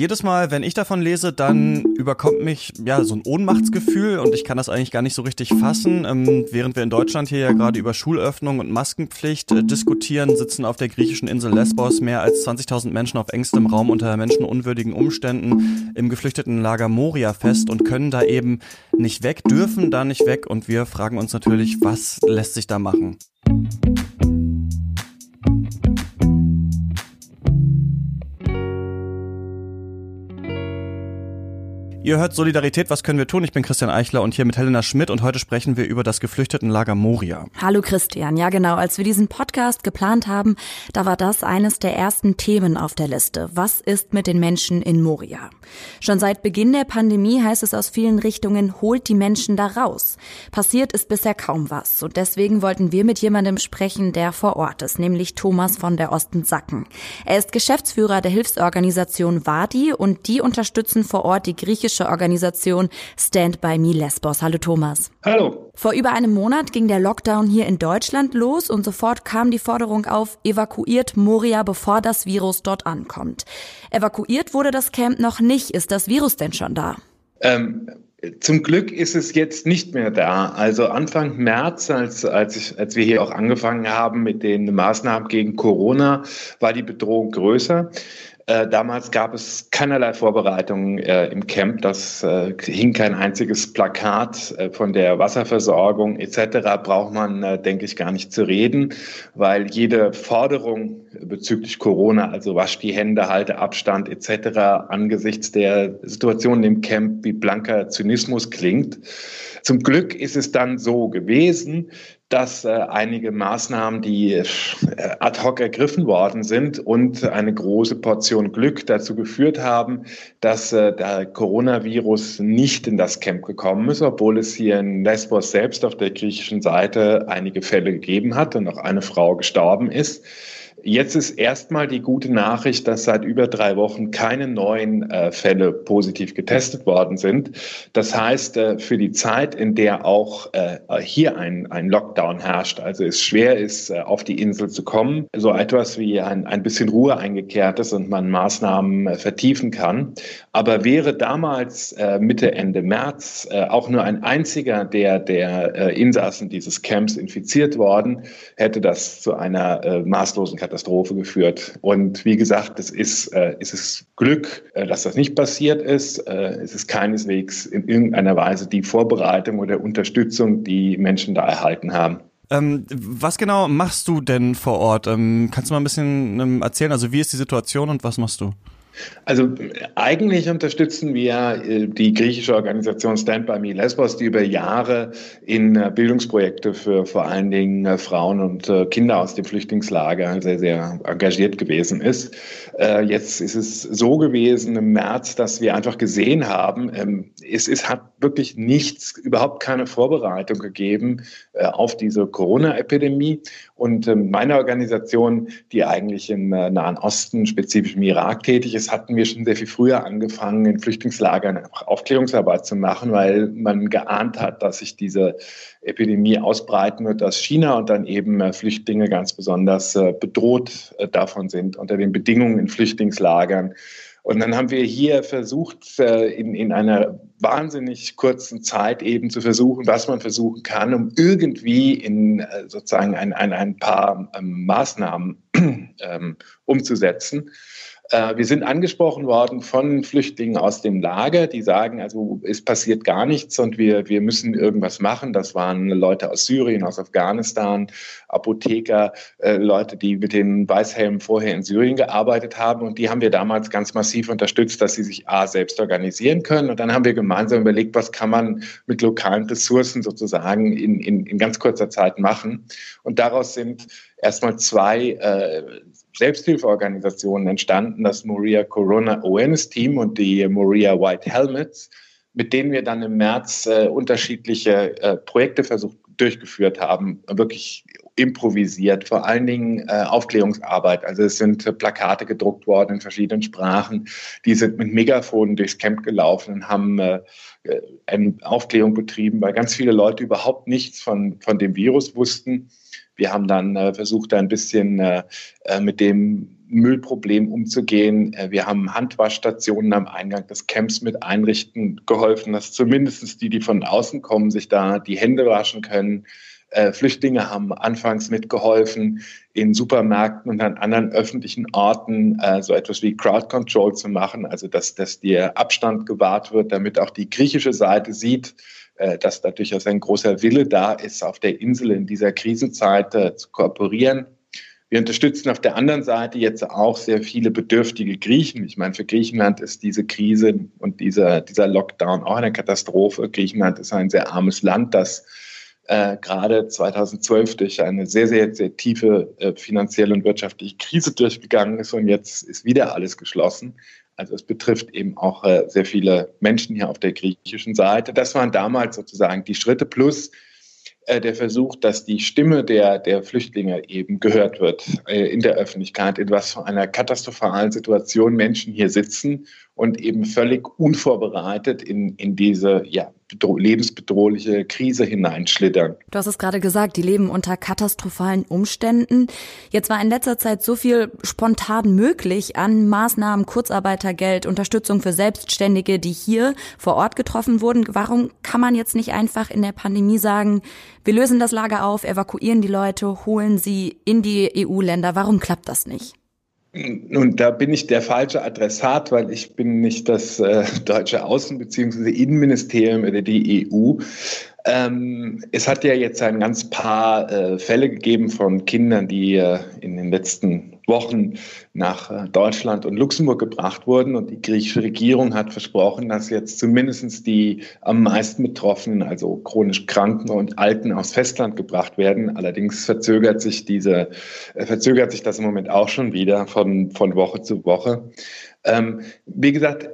jedes Mal, wenn ich davon lese, dann überkommt mich ja so ein Ohnmachtsgefühl und ich kann das eigentlich gar nicht so richtig fassen. Ähm, während wir in Deutschland hier ja gerade über Schulöffnung und Maskenpflicht äh, diskutieren, sitzen auf der griechischen Insel Lesbos mehr als 20.000 Menschen auf engstem Raum unter menschenunwürdigen Umständen im geflüchteten Lager Moria fest und können da eben nicht weg, dürfen da nicht weg und wir fragen uns natürlich, was lässt sich da machen? Ihr hört Solidarität, was können wir tun? Ich bin Christian Eichler und hier mit Helena Schmidt und heute sprechen wir über das Geflüchtetenlager Moria. Hallo Christian, ja genau, als wir diesen Podcast geplant haben, da war das eines der ersten Themen auf der Liste. Was ist mit den Menschen in Moria? Schon seit Beginn der Pandemie heißt es aus vielen Richtungen, holt die Menschen da raus. Passiert ist bisher kaum was und deswegen wollten wir mit jemandem sprechen, der vor Ort ist, nämlich Thomas von der Osten-Sacken. Er ist Geschäftsführer der Hilfsorganisation Wadi und die unterstützen vor Ort die griechische griechische Organisation Stand by Me Lesbos. Hallo Thomas. Hallo. Vor über einem Monat ging der Lockdown hier in Deutschland los und sofort kam die Forderung auf, evakuiert Moria, bevor das Virus dort ankommt. Evakuiert wurde das Camp noch nicht. Ist das Virus denn schon da? Ähm zum Glück ist es jetzt nicht mehr da. Also Anfang März, als, als, ich, als wir hier auch angefangen haben mit den Maßnahmen gegen Corona, war die Bedrohung größer. Äh, damals gab es keinerlei Vorbereitungen äh, im Camp. Das äh, hing kein einziges Plakat äh, von der Wasserversorgung etc. Braucht man, äh, denke ich, gar nicht zu reden, weil jede Forderung bezüglich Corona, also wasch die Hände, halte Abstand etc. angesichts der Situation im Camp wie blanker Zynismus klingt. Zum Glück ist es dann so gewesen, dass äh, einige Maßnahmen, die äh, ad hoc ergriffen worden sind und eine große Portion Glück dazu geführt haben, dass äh, der Coronavirus nicht in das Camp gekommen ist, obwohl es hier in Lesbos selbst auf der griechischen Seite einige Fälle gegeben hat und auch eine Frau gestorben ist. Jetzt ist erstmal die gute Nachricht, dass seit über drei Wochen keine neuen äh, Fälle positiv getestet worden sind. Das heißt, äh, für die Zeit, in der auch äh, hier ein, ein Lockdown herrscht, also es schwer ist, äh, auf die Insel zu kommen, so etwas wie ein, ein bisschen Ruhe eingekehrt ist und man Maßnahmen äh, vertiefen kann. Aber wäre damals äh, Mitte, Ende März auch nur ein einziger der, der Insassen dieses Camps infiziert worden, hätte das zu einer maßlosen Katastrophe Katastrophe geführt. Und wie gesagt, es ist, äh, es ist Glück, äh, dass das nicht passiert ist. Äh, es ist keineswegs in irgendeiner Weise die Vorbereitung oder Unterstützung, die Menschen da erhalten haben. Ähm, was genau machst du denn vor Ort? Ähm, kannst du mal ein bisschen ähm, erzählen? Also wie ist die Situation und was machst du? Also eigentlich unterstützen wir äh, die griechische Organisation Stand By Me Lesbos, die über Jahre in äh, Bildungsprojekte für vor allen Dingen äh, Frauen und Kinder aus dem Flüchtlingslager sehr, sehr engagiert gewesen ist. Jetzt ist es so gewesen im März, dass wir einfach gesehen haben, ähm, es, es hat wirklich nichts, überhaupt keine Vorbereitung gegeben auf diese Corona-Epidemie. Und ähm, meine Organisation, die eigentlich im Nahen Osten, spezifisch im Irak tätig ist, hatten wir schon sehr viel früher angefangen, in Flüchtlingslagern Aufklärungsarbeit zu machen, weil man geahnt hat, dass sich diese Epidemie ausbreiten wird aus China und dann eben äh, Flüchtlinge ganz besonders äh, bedroht äh, davon sind unter den Bedingungen in Flüchtlingslagern. Und dann haben wir hier versucht, in, in einer wahnsinnig kurzen Zeit eben zu versuchen, was man versuchen kann, um irgendwie in sozusagen ein, ein, ein paar ähm, Maßnahmen ähm, umzusetzen. Äh, wir sind angesprochen worden von Flüchtlingen aus dem Lager, die sagen, also es passiert gar nichts und wir, wir müssen irgendwas machen. Das waren Leute aus Syrien, aus Afghanistan, Apotheker, äh, Leute, die mit den Weißhelmen vorher in Syrien gearbeitet haben. Und die haben wir damals ganz massiv unterstützt, dass sie sich A selbst organisieren können. Und dann haben wir gemeinsam überlegt, was kann man mit lokalen Ressourcen sozusagen in, in, in ganz kurzer Zeit machen. Und daraus sind erstmal zwei äh, Selbsthilfeorganisationen entstanden, das Moria Corona Awareness Team und die Moria White Helmets, mit denen wir dann im März äh, unterschiedliche äh, Projekte versucht durchgeführt haben, wirklich improvisiert, vor allen Dingen äh, Aufklärungsarbeit. Also es sind äh, Plakate gedruckt worden in verschiedenen Sprachen. Die sind mit Megafonen durchs Camp gelaufen und haben äh, eine Aufklärung betrieben, weil ganz viele Leute überhaupt nichts von, von dem Virus wussten. Wir haben dann äh, versucht, ein bisschen äh, äh, mit dem Müllproblem umzugehen. Äh, wir haben Handwaschstationen am Eingang des Camps mit einrichten geholfen, dass zumindest die, die von außen kommen, sich da die Hände waschen können. Äh, Flüchtlinge haben anfangs mitgeholfen, in Supermärkten und an anderen öffentlichen Orten äh, so etwas wie Crowd Control zu machen, also dass, dass der Abstand gewahrt wird, damit auch die griechische Seite sieht, äh, dass da durchaus ein großer Wille da ist, auf der Insel in dieser Krisenzeit äh, zu kooperieren. Wir unterstützen auf der anderen Seite jetzt auch sehr viele bedürftige Griechen. Ich meine, für Griechenland ist diese Krise und dieser, dieser Lockdown auch eine Katastrophe. Griechenland ist ein sehr armes Land, das äh, gerade 2012 durch eine sehr, sehr, sehr tiefe äh, finanzielle und wirtschaftliche Krise durchgegangen ist und jetzt ist wieder alles geschlossen. Also es betrifft eben auch äh, sehr viele Menschen hier auf der griechischen Seite. Das waren damals sozusagen die Schritte plus äh, der Versuch, dass die Stimme der, der Flüchtlinge eben gehört wird äh, in der Öffentlichkeit, in was für einer katastrophalen Situation Menschen hier sitzen und eben völlig unvorbereitet in, in diese ja, lebensbedrohliche Krise hineinschlittern. Du hast es gerade gesagt, die leben unter katastrophalen Umständen. Jetzt war in letzter Zeit so viel spontan möglich an Maßnahmen, Kurzarbeitergeld, Unterstützung für Selbstständige, die hier vor Ort getroffen wurden. Warum kann man jetzt nicht einfach in der Pandemie sagen, wir lösen das Lager auf, evakuieren die Leute, holen sie in die EU-Länder? Warum klappt das nicht? Nun, da bin ich der falsche Adressat, weil ich bin nicht das äh, deutsche Außen- bzw. Innenministerium oder die EU. Ähm, es hat ja jetzt ein ganz paar äh, Fälle gegeben von Kindern, die äh, in den letzten Wochen nach äh, Deutschland und Luxemburg gebracht wurden. Und die griechische Regierung hat versprochen, dass jetzt zumindest die am meisten Betroffenen, also chronisch Kranken und Alten aus Festland gebracht werden. Allerdings verzögert sich diese, äh, verzögert sich das im Moment auch schon wieder von, von Woche zu Woche. Ähm, wie gesagt,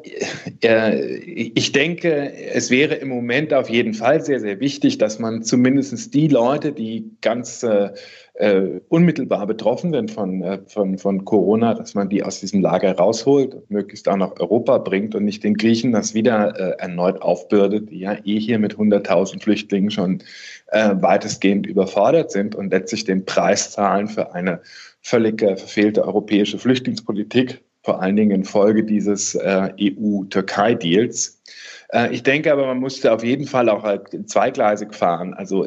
äh, ich denke, es wäre im Moment auf jeden Fall sehr, sehr wichtig, dass man zumindest die Leute, die ganz äh, äh, unmittelbar betroffen sind von, äh, von, von Corona, dass man die aus diesem Lager rausholt und möglichst auch nach Europa bringt und nicht den Griechen das wieder äh, erneut aufbürdet, die ja eh hier mit 100.000 Flüchtlingen schon äh, weitestgehend überfordert sind und letztlich den Preis zahlen für eine völlig verfehlte europäische Flüchtlingspolitik vor allen Dingen infolge dieses äh, EU-Türkei-Deals. Äh, ich denke aber, man musste auf jeden Fall auch halt zweigleisig fahren. Also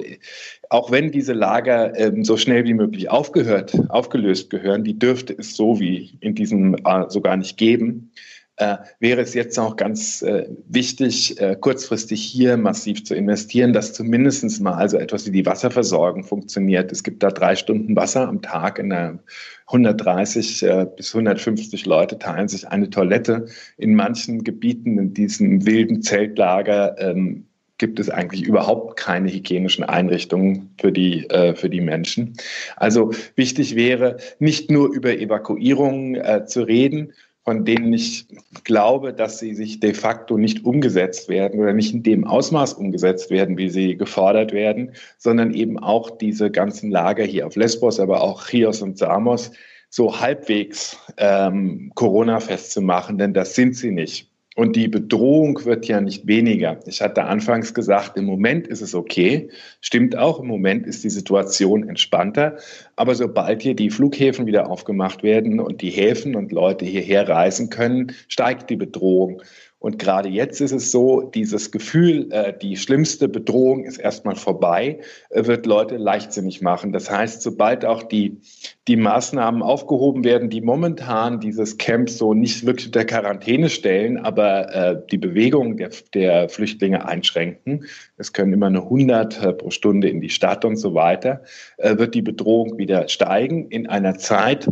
auch wenn diese Lager ähm, so schnell wie möglich aufgehört, aufgelöst gehören, die dürfte es so wie in diesem äh, so gar nicht geben äh, wäre es jetzt auch ganz äh, wichtig, äh, kurzfristig hier massiv zu investieren, dass zumindest mal also etwas wie die Wasserversorgung funktioniert. Es gibt da drei Stunden Wasser am Tag in der 130 äh, bis 150 Leute teilen sich eine Toilette. In manchen Gebieten in diesem wilden Zeltlager ähm, gibt es eigentlich überhaupt keine hygienischen Einrichtungen für die, äh, für die Menschen. Also wichtig wäre, nicht nur über Evakuierungen äh, zu reden, von denen ich glaube, dass sie sich de facto nicht umgesetzt werden oder nicht in dem Ausmaß umgesetzt werden, wie sie gefordert werden, sondern eben auch diese ganzen Lager hier auf Lesbos, aber auch Chios und Samos so halbwegs ähm, Corona festzumachen, denn das sind sie nicht. Und die Bedrohung wird ja nicht weniger. Ich hatte anfangs gesagt, im Moment ist es okay. Stimmt auch, im Moment ist die Situation entspannter. Aber sobald hier die Flughäfen wieder aufgemacht werden und die Häfen und Leute hierher reisen können, steigt die Bedrohung. Und gerade jetzt ist es so, dieses Gefühl, äh, die schlimmste Bedrohung ist erstmal vorbei, äh, wird Leute leichtsinnig machen. Das heißt, sobald auch die, die Maßnahmen aufgehoben werden, die momentan dieses Camp so nicht wirklich unter Quarantäne stellen, aber äh, die Bewegung der, der Flüchtlinge einschränken, es können immer eine 100 äh, pro Stunde in die Stadt und so weiter, äh, wird die Bedrohung wieder steigen in einer Zeit,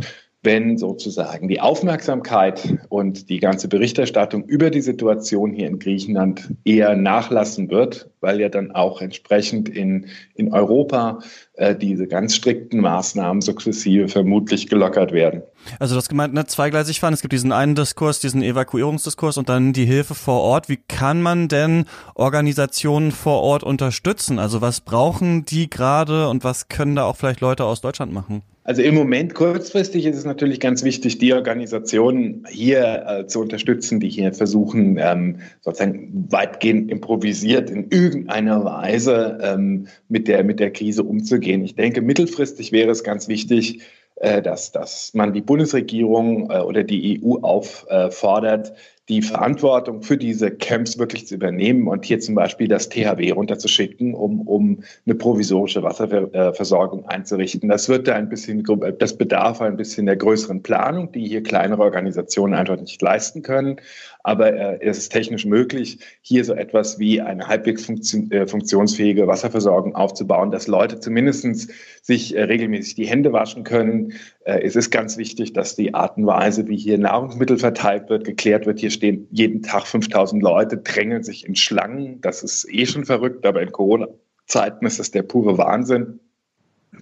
wenn sozusagen die Aufmerksamkeit und die ganze Berichterstattung über die Situation hier in Griechenland eher nachlassen wird, weil ja dann auch entsprechend in, in Europa äh, diese ganz strikten Maßnahmen sukzessive vermutlich gelockert werden. Also das gemeint, ne, zweigleisig fahren. Es gibt diesen einen Diskurs, diesen Evakuierungsdiskurs und dann die Hilfe vor Ort. Wie kann man denn Organisationen vor Ort unterstützen? Also was brauchen die gerade und was können da auch vielleicht Leute aus Deutschland machen? Also im Moment kurzfristig ist es natürlich ganz wichtig, die Organisationen hier äh, zu unterstützen, die hier versuchen, ähm, sozusagen weitgehend improvisiert in irgendeiner Weise ähm, mit, der, mit der Krise umzugehen. Ich denke, mittelfristig wäre es ganz wichtig, äh, dass, dass man die Bundesregierung äh, oder die EU auffordert, die Verantwortung für diese Camps wirklich zu übernehmen und hier zum Beispiel das THW runterzuschicken, um, um eine provisorische Wasserversorgung einzurichten. Das wird da ein bisschen, das bedarf ein bisschen der größeren Planung, die hier kleinere Organisationen einfach nicht leisten können. Aber äh, es ist technisch möglich, hier so etwas wie eine halbwegs äh, funktionsfähige Wasserversorgung aufzubauen, dass Leute zumindest sich äh, regelmäßig die Hände waschen können. Es ist ganz wichtig, dass die Art und Weise, wie hier Nahrungsmittel verteilt wird, geklärt wird. Hier stehen jeden Tag 5000 Leute, drängeln sich in Schlangen. Das ist eh schon verrückt, aber in Corona-Zeiten ist das der pure Wahnsinn.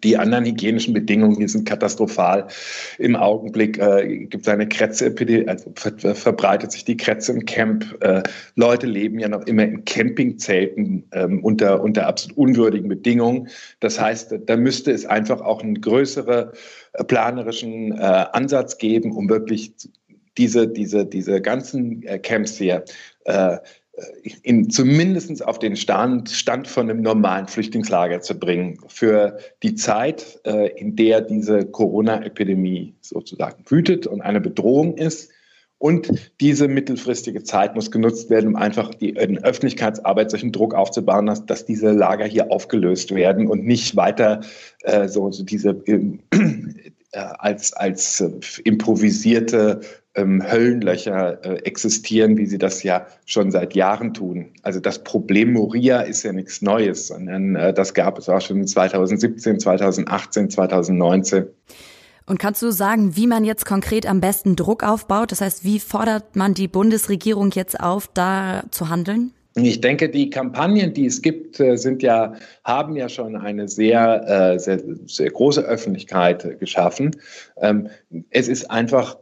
Die anderen hygienischen Bedingungen hier sind katastrophal. Im Augenblick äh, gibt es eine Krätzeepidemie, also ver verbreitet sich die Krätze im Camp. Äh, Leute leben ja noch immer in Campingzelten ähm, unter, unter absolut unwürdigen Bedingungen. Das heißt, da müsste es einfach auch einen größeren äh, planerischen äh, Ansatz geben, um wirklich diese, diese, diese ganzen äh, Camps hier äh, in, zumindest auf den Stand, Stand von einem normalen Flüchtlingslager zu bringen für die Zeit, äh, in der diese Corona-Epidemie sozusagen wütet und eine Bedrohung ist. Und diese mittelfristige Zeit muss genutzt werden, um einfach die in Öffentlichkeitsarbeit solchen Druck aufzubauen, dass, dass diese Lager hier aufgelöst werden und nicht weiter äh, so, so diese äh, als, als äh, improvisierte ähm, Höllenlöcher äh, existieren, wie sie das ja schon seit Jahren tun. Also das Problem Moria ist ja nichts Neues, sondern äh, das gab es auch schon 2017, 2018, 2019. Und kannst du sagen, wie man jetzt konkret am besten Druck aufbaut? Das heißt, wie fordert man die Bundesregierung jetzt auf, da zu handeln? Ich denke, die Kampagnen, die es gibt, äh, sind ja, haben ja schon eine sehr, äh, sehr, sehr große Öffentlichkeit geschaffen. Ähm, es ist einfach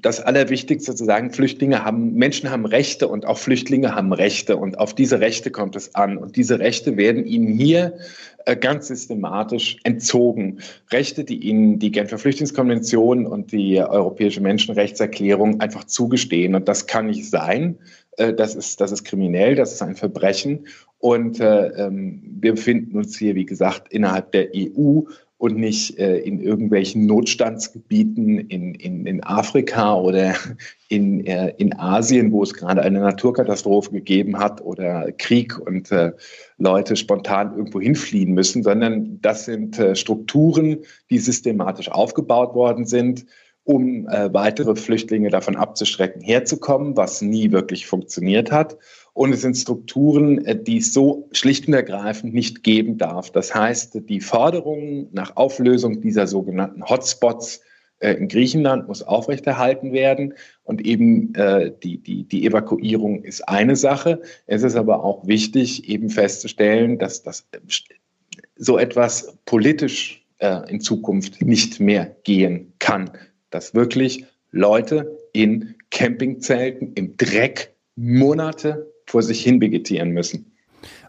das Allerwichtigste zu sagen, Flüchtlinge haben, Menschen haben Rechte und auch Flüchtlinge haben Rechte und auf diese Rechte kommt es an. Und diese Rechte werden ihnen hier äh, ganz systematisch entzogen. Rechte, die ihnen die Genfer Flüchtlingskonvention und die Europäische Menschenrechtserklärung einfach zugestehen. Und das kann nicht sein. Äh, das ist, das ist kriminell, das ist ein Verbrechen. Und äh, ähm, wir befinden uns hier, wie gesagt, innerhalb der EU und nicht äh, in irgendwelchen Notstandsgebieten in, in, in Afrika oder in, äh, in Asien, wo es gerade eine Naturkatastrophe gegeben hat oder Krieg und äh, Leute spontan irgendwo hinfliehen müssen, sondern das sind äh, Strukturen, die systematisch aufgebaut worden sind, um äh, weitere Flüchtlinge davon abzustrecken, herzukommen, was nie wirklich funktioniert hat. Und es sind Strukturen, äh, die es so schlicht und ergreifend nicht geben darf. Das heißt, die Forderung nach Auflösung dieser sogenannten Hotspots äh, in Griechenland muss aufrechterhalten werden. Und eben äh, die, die, die Evakuierung ist eine Sache. Es ist aber auch wichtig, eben festzustellen, dass das so etwas politisch äh, in Zukunft nicht mehr gehen kann. Dass wirklich Leute in Campingzelten im Dreck Monate vor sich hin vegetieren müssen.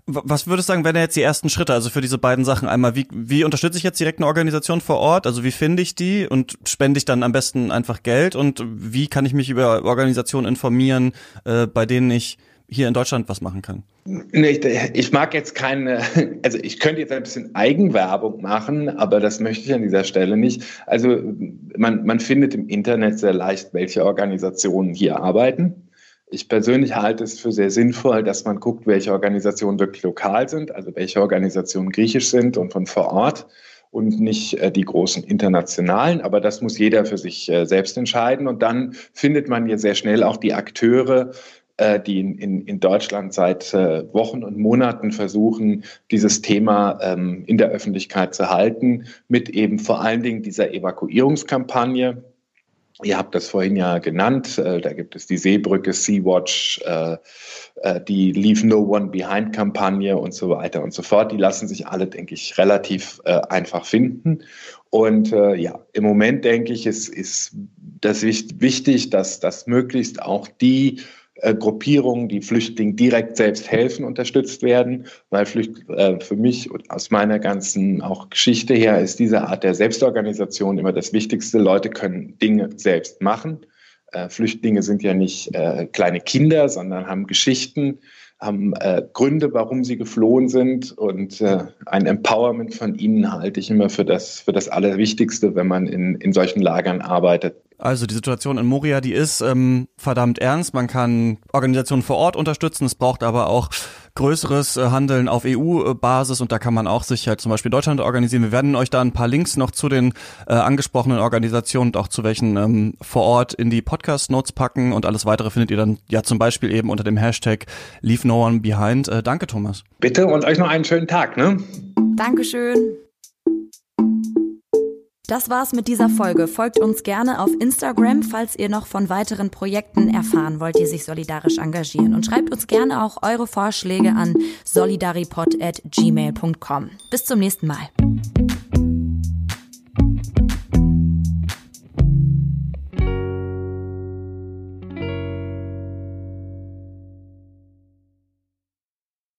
Was würdest du sagen, wenn er jetzt die ersten Schritte, also für diese beiden Sachen einmal, wie, wie unterstütze ich jetzt direkt eine Organisation vor Ort? Also wie finde ich die und spende ich dann am besten einfach Geld? Und wie kann ich mich über Organisationen informieren, äh, bei denen ich hier in Deutschland was machen kann? Ich, ich mag jetzt keine, also ich könnte jetzt ein bisschen Eigenwerbung machen, aber das möchte ich an dieser Stelle nicht. Also man, man findet im Internet sehr leicht, welche Organisationen hier arbeiten. Ich persönlich halte es für sehr sinnvoll, dass man guckt, welche Organisationen wirklich lokal sind, also welche Organisationen griechisch sind und von vor Ort und nicht äh, die großen internationalen. Aber das muss jeder für sich äh, selbst entscheiden. Und dann findet man hier sehr schnell auch die Akteure, äh, die in, in, in Deutschland seit Wochen und Monaten versuchen, dieses Thema ähm, in der Öffentlichkeit zu halten, mit eben vor allen Dingen dieser Evakuierungskampagne Ihr habt das vorhin ja genannt. Äh, da gibt es die Seebrücke, Sea-Watch, äh, äh, die Leave No One Behind Kampagne und so weiter und so fort. Die lassen sich alle, denke ich, relativ einfach finden. Und ja, im Moment denke ich, es ist das wichtig, dass, dass möglichst auch die äh, Gruppierungen, die Flüchtlingen direkt selbst helfen, unterstützt werden, weil Flücht, äh, für mich und aus meiner ganzen auch Geschichte her ist diese Art der Selbstorganisation immer das Wichtigste. Leute können Dinge selbst machen. Äh, Flüchtlinge sind ja nicht äh, kleine Kinder, sondern haben Geschichten, haben äh, Gründe, warum sie geflohen sind. Und äh, ein Empowerment von ihnen halte ich immer für das, für das Allerwichtigste, wenn man in, in solchen Lagern arbeitet. Also die Situation in Moria, die ist ähm, verdammt ernst. Man kann Organisationen vor Ort unterstützen. Es braucht aber auch größeres äh, Handeln auf EU-Basis und da kann man auch sich halt zum Beispiel Deutschland organisieren. Wir werden euch da ein paar Links noch zu den äh, angesprochenen Organisationen und auch zu welchen ähm, vor Ort in die Podcast-Notes packen und alles weitere findet ihr dann ja zum Beispiel eben unter dem Hashtag Leave No One Behind. Äh, danke, Thomas. Bitte und euch noch einen schönen Tag. Ne? Dankeschön. Das war's mit dieser Folge. Folgt uns gerne auf Instagram, falls ihr noch von weiteren Projekten erfahren wollt, die sich solidarisch engagieren. Und schreibt uns gerne auch eure Vorschläge an solidaripod.gmail.com. Bis zum nächsten Mal.